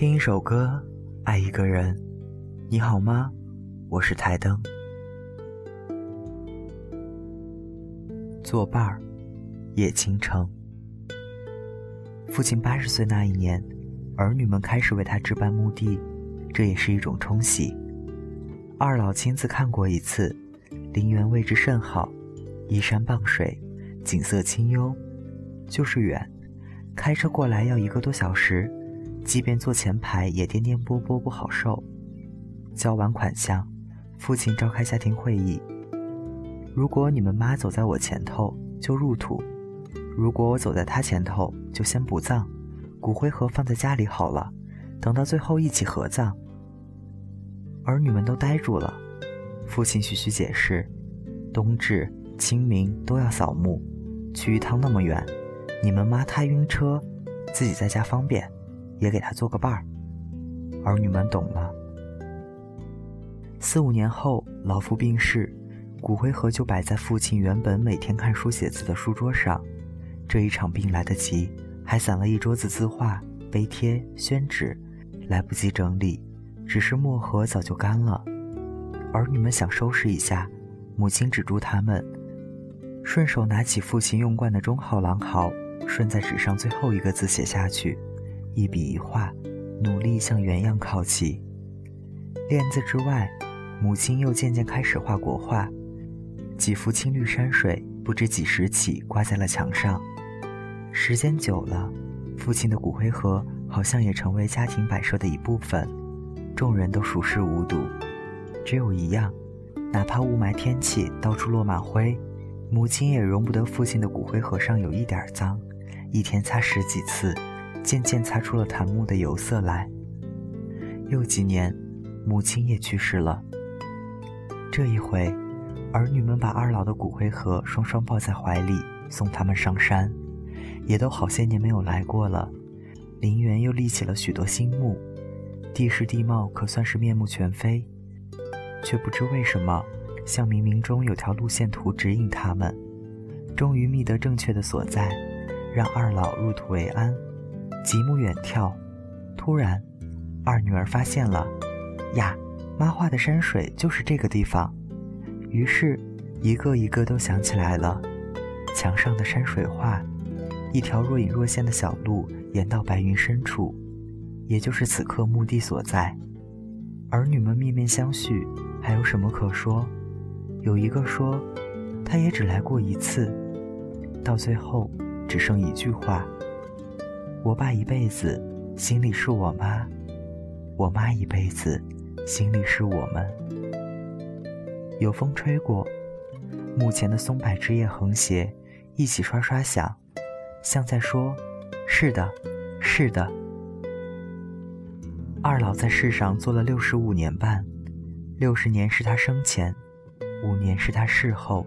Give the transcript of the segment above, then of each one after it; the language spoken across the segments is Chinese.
听一首歌，爱一个人，你好吗？我是台灯。作伴儿，叶倾城。父亲八十岁那一年，儿女们开始为他置办墓地，这也是一种冲喜。二老亲自看过一次，陵园位置甚好，依山傍水，景色清幽，就是远，开车过来要一个多小时。即便坐前排也颠颠簸簸不好受。交完款项，父亲召开家庭会议。如果你们妈走在我前头，就入土；如果我走在她前头，就先不葬，骨灰盒放在家里好了，等到最后一起合葬。儿女们都呆住了。父亲徐徐解释：冬至、清明都要扫墓，去一趟那么远，你们妈她晕车，自己在家方便。也给他做个伴儿，儿女们懂了。四五年后，老父病逝，骨灰盒就摆在父亲原本每天看书写字的书桌上。这一场病来得急，还散了一桌子字画、碑帖、宣纸，来不及整理，只是墨盒早就干了。儿女们想收拾一下，母亲止住他们，顺手拿起父亲用惯的中号狼毫，顺在纸上最后一个字写下去。一笔一画，努力向原样靠齐。练字之外，母亲又渐渐开始画国画，几幅青绿山水，不知几时起挂在了墙上。时间久了，父亲的骨灰盒好像也成为家庭摆设的一部分，众人都熟视无睹。只有一样，哪怕雾霾天气到处落满灰，母亲也容不得父亲的骨灰盒上有一点脏，一天擦十几次。渐渐擦出了檀木的油色来。又几年，母亲也去世了。这一回，儿女们把二老的骨灰盒双双抱在怀里，送他们上山。也都好些年没有来过了。陵园又立起了许多新墓，地势地貌可算是面目全非。却不知为什么，像冥冥中有条路线图指引他们，终于觅得正确的所在，让二老入土为安。极目远眺，突然，二女儿发现了，呀，妈画的山水就是这个地方。于是，一个一个都想起来了。墙上的山水画，一条若隐若现的小路延到白云深处，也就是此刻墓地所在。儿女们面面相觑，还有什么可说？有一个说，他也只来过一次。到最后，只剩一句话。我爸一辈子心里是我妈，我妈一辈子心里是我们。有风吹过，墓前的松柏枝叶横斜，一起刷刷响，像在说：“是的，是的。”二老在世上做了六十五年半，六十年是他生前，五年是他逝后。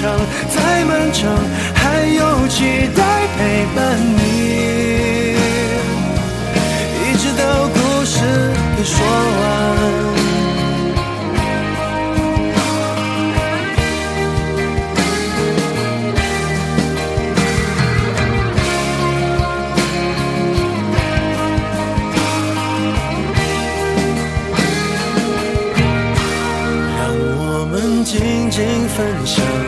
长，再漫长，还有期待陪伴你，一直到故事说完。让我们静静分享。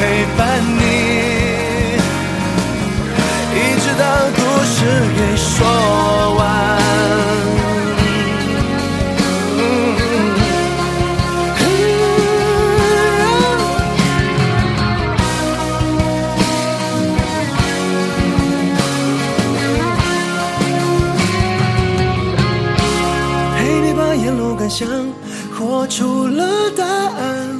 陪伴你。一直到故事给说完。陪你把沿路感想活出了答案，